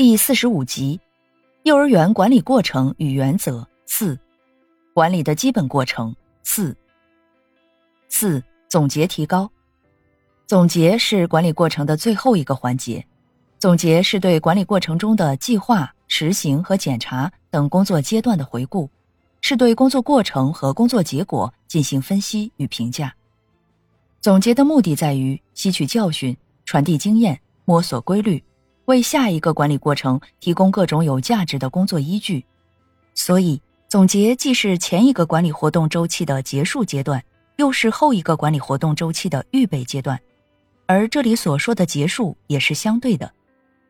第四十五集：幼儿园管理过程与原则四，管理的基本过程四。四总结提高，总结是管理过程的最后一个环节。总结是对管理过程中的计划、实行和检查等工作阶段的回顾。是对工作过程和工作结果进行分析与评价。总结的目的在于吸取教训、传递经验、摸索规律，为下一个管理过程提供各种有价值的工作依据。所以，总结既是前一个管理活动周期的结束阶段，又是后一个管理活动周期的预备阶段。而这里所说的结束也是相对的，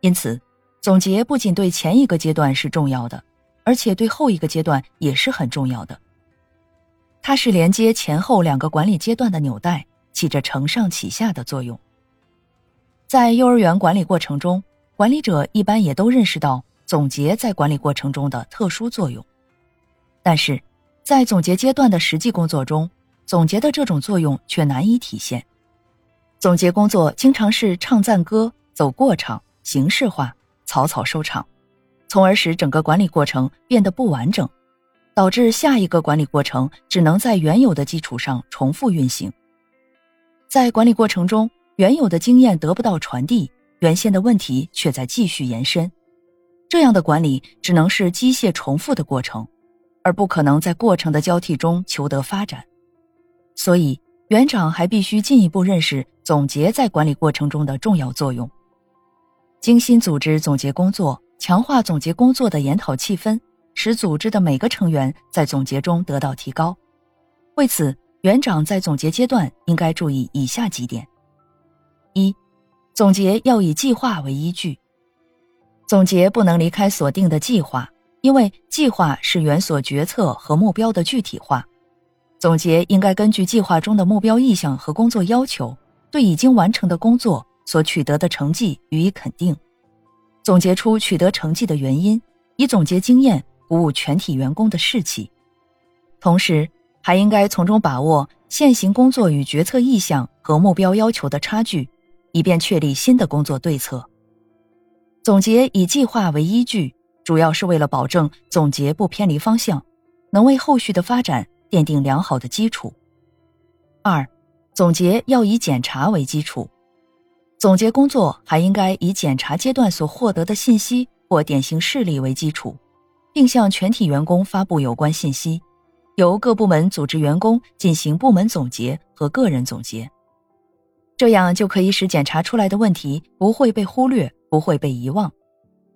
因此，总结不仅对前一个阶段是重要的。而且对后一个阶段也是很重要的。它是连接前后两个管理阶段的纽带，起着承上启下的作用。在幼儿园管理过程中，管理者一般也都认识到总结在管理过程中的特殊作用。但是，在总结阶段的实际工作中，总结的这种作用却难以体现。总结工作经常是唱赞歌、走过场、形式化、草草收场。从而使整个管理过程变得不完整，导致下一个管理过程只能在原有的基础上重复运行。在管理过程中，原有的经验得不到传递，原先的问题却在继续延伸。这样的管理只能是机械重复的过程，而不可能在过程的交替中求得发展。所以，园长还必须进一步认识总结在管理过程中的重要作用，精心组织总结工作。强化总结工作的研讨气氛，使组织的每个成员在总结中得到提高。为此，园长在总结阶段应该注意以下几点：一、总结要以计划为依据。总结不能离开所定的计划，因为计划是原所决策和目标的具体化。总结应该根据计划中的目标意向和工作要求，对已经完成的工作所取得的成绩予以肯定。总结出取得成绩的原因，以总结经验鼓舞全体员工的士气，同时还应该从中把握现行工作与决策意向和目标要求的差距，以便确立新的工作对策。总结以计划为依据，主要是为了保证总结不偏离方向，能为后续的发展奠定良好的基础。二，总结要以检查为基础。总结工作还应该以检查阶段所获得的信息或典型事例为基础，并向全体员工发布有关信息，由各部门组织员工进行部门总结和个人总结，这样就可以使检查出来的问题不会被忽略，不会被遗忘。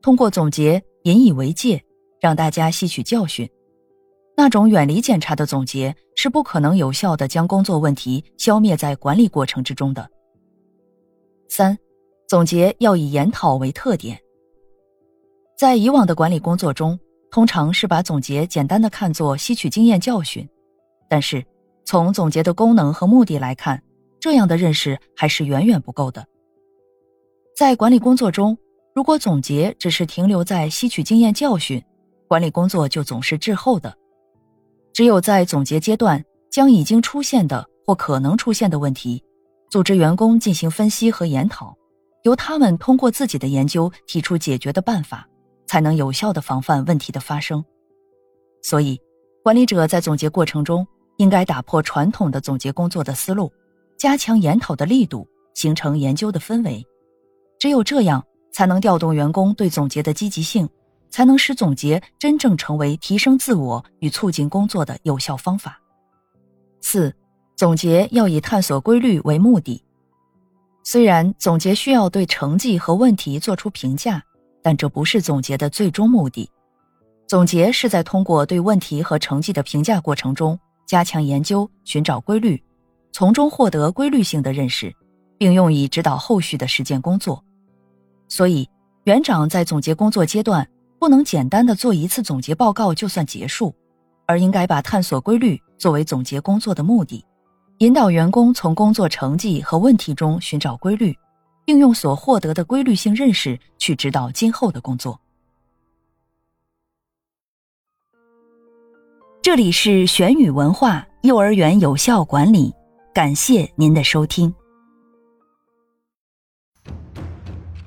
通过总结引以为戒，让大家吸取教训。那种远离检查的总结是不可能有效的将工作问题消灭在管理过程之中的。三，总结要以研讨为特点。在以往的管理工作中，通常是把总结简单的看作吸取经验教训，但是从总结的功能和目的来看，这样的认识还是远远不够的。在管理工作中，如果总结只是停留在吸取经验教训，管理工作就总是滞后的。只有在总结阶段，将已经出现的或可能出现的问题。组织员工进行分析和研讨，由他们通过自己的研究提出解决的办法，才能有效的防范问题的发生。所以，管理者在总结过程中应该打破传统的总结工作的思路，加强研讨的力度，形成研究的氛围。只有这样，才能调动员工对总结的积极性，才能使总结真正成为提升自我与促进工作的有效方法。四。总结要以探索规律为目的，虽然总结需要对成绩和问题做出评价，但这不是总结的最终目的。总结是在通过对问题和成绩的评价过程中，加强研究，寻找规律，从中获得规律性的认识，并用以指导后续的实践工作。所以，园长在总结工作阶段，不能简单的做一次总结报告就算结束，而应该把探索规律作为总结工作的目的，引导员工从工作成绩和问题中寻找规律，并用所获得的规律性认识去指导今后的工作。这里是玄宇文化幼儿园有效管理，感谢您的收听。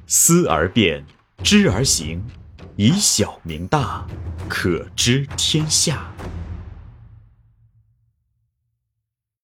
思而变，知而行，以小明大，可知天下。